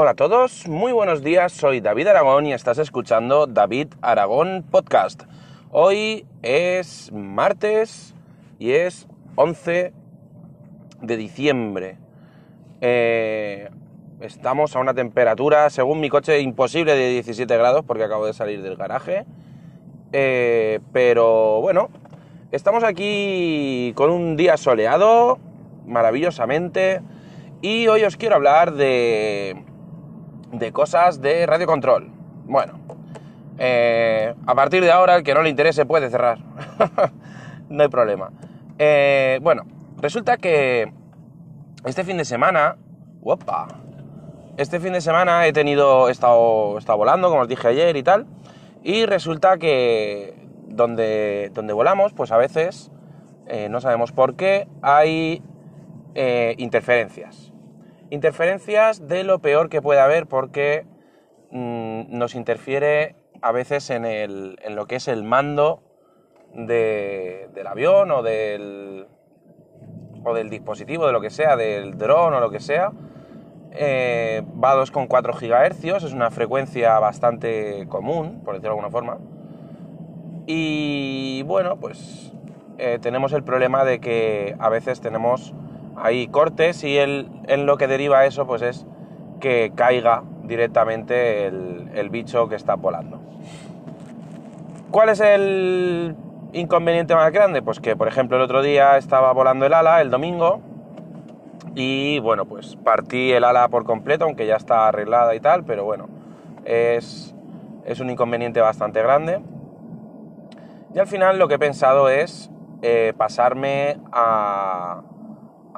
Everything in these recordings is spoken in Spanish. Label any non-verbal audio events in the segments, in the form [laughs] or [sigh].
Hola a todos, muy buenos días, soy David Aragón y estás escuchando David Aragón Podcast. Hoy es martes y es 11 de diciembre. Eh, estamos a una temperatura, según mi coche, imposible de 17 grados porque acabo de salir del garaje. Eh, pero bueno, estamos aquí con un día soleado, maravillosamente. Y hoy os quiero hablar de, de cosas de radio control. Bueno, eh, a partir de ahora, el que no le interese puede cerrar. [laughs] no hay problema. Eh, bueno, resulta que este fin de semana. ¡Opa! Este fin de semana he tenido. He estado, estado volando, como os dije ayer y tal. Y resulta que donde, donde volamos, pues a veces, eh, no sabemos por qué, hay interferencias Interferencias de lo peor que puede haber porque mm, nos interfiere a veces en, el, en, lo que es el mando de, del avión o del, o del dispositivo, de lo que sea, del dron o lo que sea. Eh, va a 2,4 GHz, es una frecuencia bastante común, por decirlo de alguna forma. Y bueno, pues eh, tenemos el problema de que a veces tenemos hay cortes y en lo que deriva eso pues es que caiga directamente el, bicho que está volando. ¿Cuál es el inconveniente más grande? Pues que, por ejemplo, el otro día estaba volando el ala, el domingo, y bueno, pues partí el ala por completo, aunque ya está arreglada y tal, pero bueno, es, un inconveniente bastante grande. Y al final lo que he pensado es eh, pasarme a,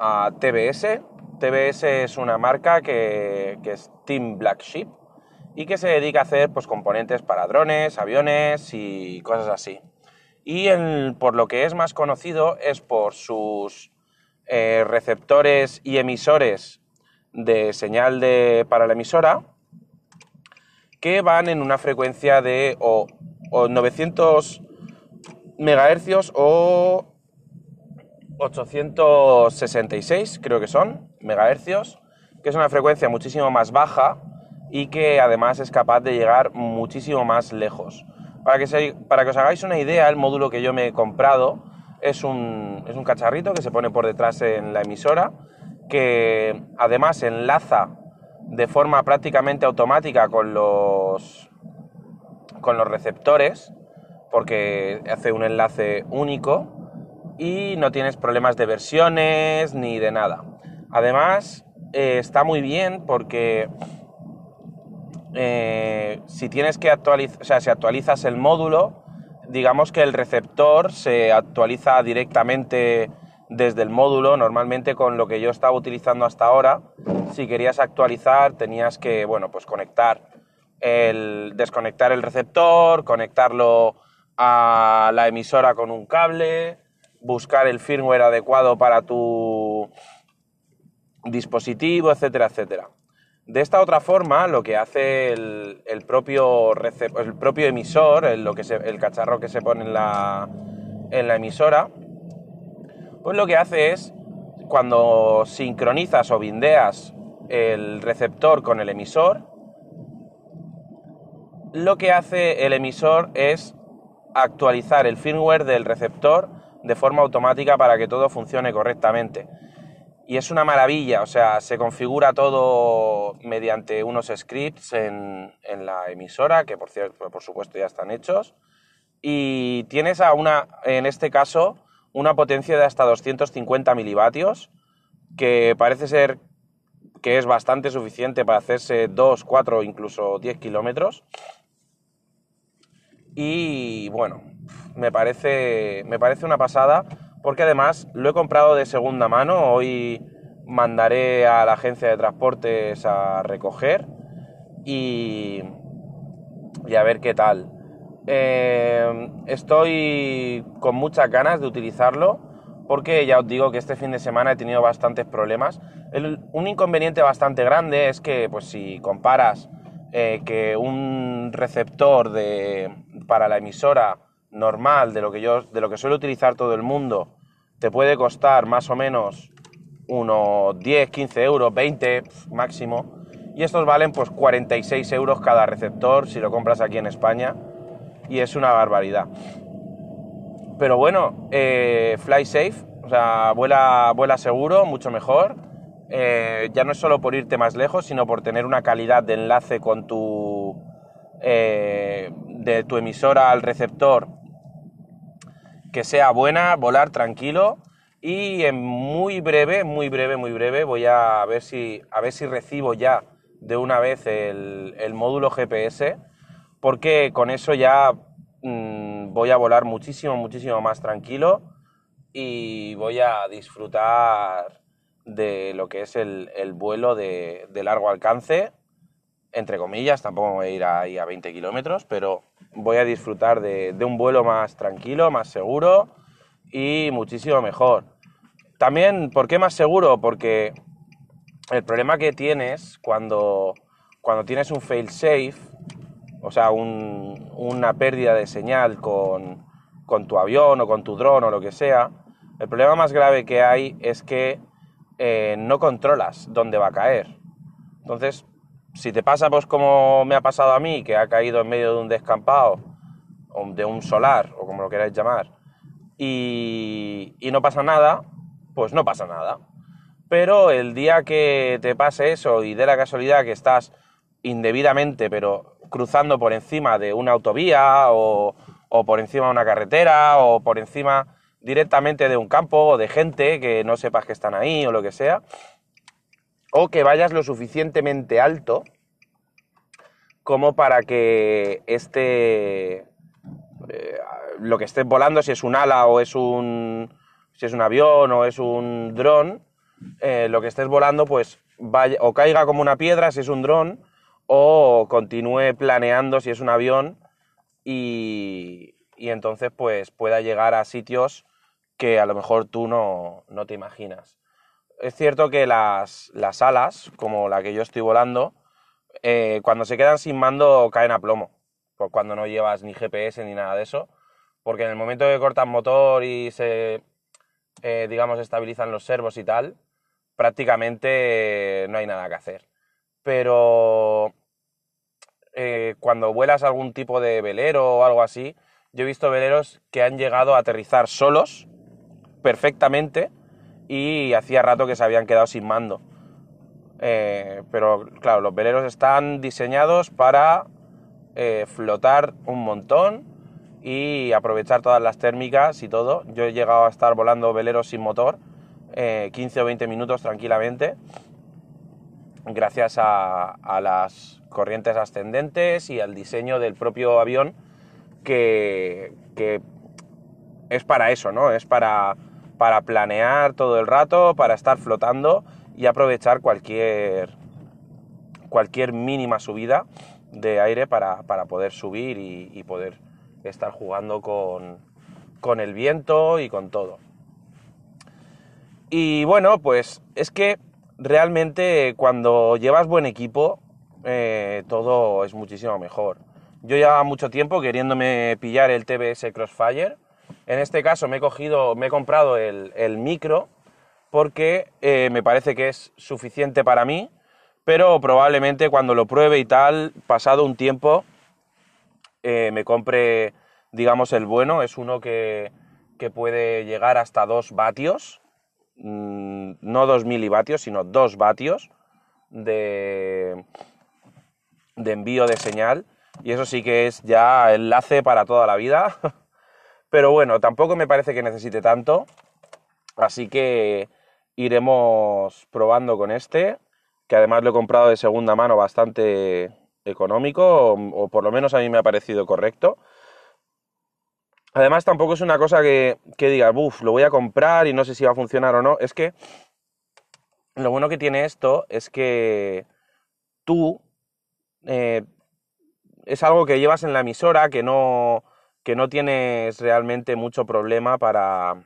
a TBS. TBS es una marca que, es Team Black Sheep y que se dedica a hacer pues, componentes para drones, aviones y cosas así. Y por lo que es más conocido es por sus eh, receptores y emisores de señal de, para la emisora que van en una frecuencia de o, o 900 megahercios o 866, creo que son, megahercios, que es una frecuencia muchísimo más baja y que además es capaz de llegar muchísimo más lejos. Para que, para que os hagáis una idea, el módulo que yo me he comprado es un, es un cacharrito que se pone por detrás en la emisora, que además enlaza de forma prácticamente automática con los, con los receptores, porque hace un enlace único y no tienes problemas de versiones ni de nada. Además, eh, está muy bien porque eh, si tienes que actualizar, o sea, si actualizas el módulo, digamos que el receptor se actualiza directamente desde el módulo, normalmente con lo que yo estaba utilizando hasta ahora. Si querías actualizar, tenías que, bueno, pues conectar el, desconectar el receptor, conectarlo a la emisora con un cable, buscar el firmware adecuado para tu dispositivo, etcétera, etcétera. De esta otra forma, lo que hace el, propio, el propio emisor, el, lo que el cacharro que se pone en la, en la emisora, pues lo que hace es, cuando sincronizas o bindeas el receptor con el emisor, lo que hace el emisor es actualizar el firmware del receptor de forma automática para que todo funcione correctamente. Y es una maravilla, o sea, se configura todo mediante unos scripts en, la emisora, que por cierto, por supuesto ya están hechos. Y tienes a una, en este caso, una potencia de hasta 250 milivatios, que parece ser que es bastante suficiente para hacerse 2, 4, incluso 10 kilómetros. Y bueno, me parece, me parece una pasada porque además lo he comprado de segunda mano. Hoy mandaré a la agencia de transportes a recoger y, y a ver qué tal. Eh, estoy con muchas ganas de utilizarlo porque ya os digo que este fin de semana he tenido bastantes problemas. un inconveniente bastante grande es que pues si comparas eh, que un receptor de, para la emisora normal de lo que yo de lo que suele utilizar todo el mundo te puede costar más o menos unos 10, 15 euros, 20 máximo. Y estos valen pues 46 euros cada receptor si lo compras aquí en España y es una barbaridad. Pero bueno, eh, fly safe, o sea, vuela, vuela seguro, mucho mejor. Eh, ya no es solo por irte más lejos, sino por tener una calidad de enlace con tu, eh, de tu emisora al receptor que sea buena, volar tranquilo y en muy breve, muy breve, muy breve voy a ver si, a ver si recibo ya de una vez el, módulo GPS porque con eso ya mm, voy a volar muchísimo, muchísimo más tranquilo y voy a disfrutar de lo que es el, vuelo de, largo alcance, entre comillas, tampoco voy a ir ahí a 20 kilómetros, pero voy a disfrutar de, un vuelo más tranquilo, más seguro y muchísimo mejor. También, ¿por qué más seguro? Porque el problema que tienes cuando, cuando tienes un fail safe, o sea, una pérdida de señal con, con tu avión o con tu dron o lo que sea, el problema más grave que hay es que eh, no controlas dónde va a caer. Entonces, si te pasa pues como me ha pasado a mí, que ha caído en medio de un descampado, o de un solar, o como lo queráis llamar, y, no pasa nada, pues no pasa nada. Pero el día que te pase eso y de la casualidad que estás indebidamente, pero cruzando por encima de una autovía o, o por encima de una carretera o por encima directamente de un campo o de gente que no sepas que están ahí o lo que sea, o que vayas lo suficientemente alto como para que este eh, lo que estés volando, si es un ala o es un si es un avión o es un dron, eh, lo que estés volando pues vaya, o caiga como una piedra si es un dron o continúe planeando si es un avión y, y entonces pues pueda llegar a sitios que a lo mejor tú no, te imaginas. Es cierto que las, alas, como la que yo estoy volando, eh, cuando se quedan sin mando caen a plomo, por cuando no llevas ni GPS ni nada de eso, porque en el momento que cortan motor y se, eh, digamos, estabilizan los servos y tal, prácticamente no hay nada que hacer. Pero eh, cuando vuelas algún tipo de velero o algo así, yo he visto veleros que han llegado a aterrizar solos perfectamente y hacía rato que se habían quedado sin mando. Eh, pero claro, los veleros están diseñados para eh, flotar un montón y aprovechar todas las térmicas y todo. Yo he llegado a estar volando veleros sin motor 15 eh, o 20 minutos tranquilamente gracias a, las corrientes ascendentes y al diseño del propio avión que, que es para eso, ¿no? Es para para planear todo el rato, para estar flotando y aprovechar cualquier, cualquier mínima subida de aire para, poder subir y, poder estar jugando con, el viento y con todo. Y bueno, pues es que realmente cuando llevas buen equipo, eh, todo es muchísimo mejor. Yo llevaba mucho tiempo queriéndome pillar el TBS Crossfire en este caso me he cogido, me he comprado el, micro porque eh, me parece que es suficiente para mí, pero probablemente cuando lo pruebe y tal, pasado un tiempo, eh, me compre, digamos, el bueno. Es uno que, puede llegar hasta 2 vatios, mm, no 2 milivatios, sino 2 vatios de, de envío de señal. Y eso sí que es ya enlace para toda la vida. [laughs] Pero bueno, tampoco me parece que necesite tanto. Así que iremos probando con este, que además lo he comprado de segunda mano bastante económico, o, por lo menos a mí me ha parecido correcto. Además tampoco es una cosa que, que diga, uff, lo voy a comprar y no sé si va a funcionar o no. Es que lo bueno que tiene esto es que tú eh, es algo que llevas en la emisora, que no, que no tienes realmente mucho problema para...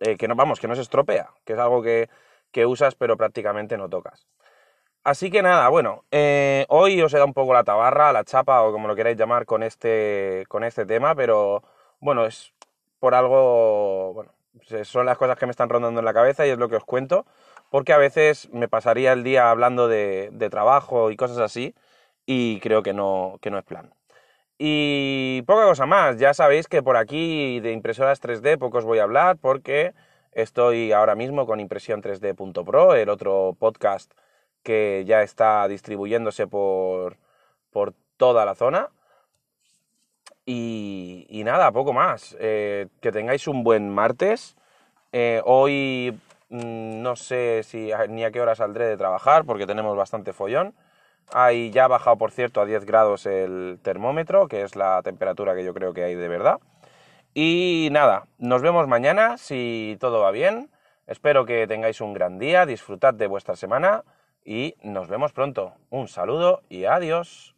Eh, que no, vamos, que no se estropea, que es algo que, usas pero prácticamente no tocas. Así que nada, bueno, eh, hoy os he dado un poco la tabarra, la chapa o como lo queráis llamar con este, con este tema, pero bueno, es por algo, bueno, son las cosas que me están rondando en la cabeza y es lo que os cuento. porque a veces me pasaría el día hablando de, trabajo y cosas así, y creo que no, que no es plan. Y poca cosa más, ya sabéis que por aquí de impresoras 3D poco os voy a hablar porque estoy ahora mismo con impresión 3D.pro, el otro podcast que ya está distribuyéndose por, por toda la zona. Y, nada, poco más. Eh, que tengáis un buen martes. Eh, hoy mm, no sé si ni a qué hora saldré de trabajar porque tenemos bastante follón. Ahí ya ha bajado, por cierto, a 10 grados el termómetro, que es la temperatura que yo creo que hay de verdad. Y nada, nos vemos mañana si todo va bien. Espero que tengáis un gran día, disfrutad de vuestra semana y nos vemos pronto. Un saludo y adiós.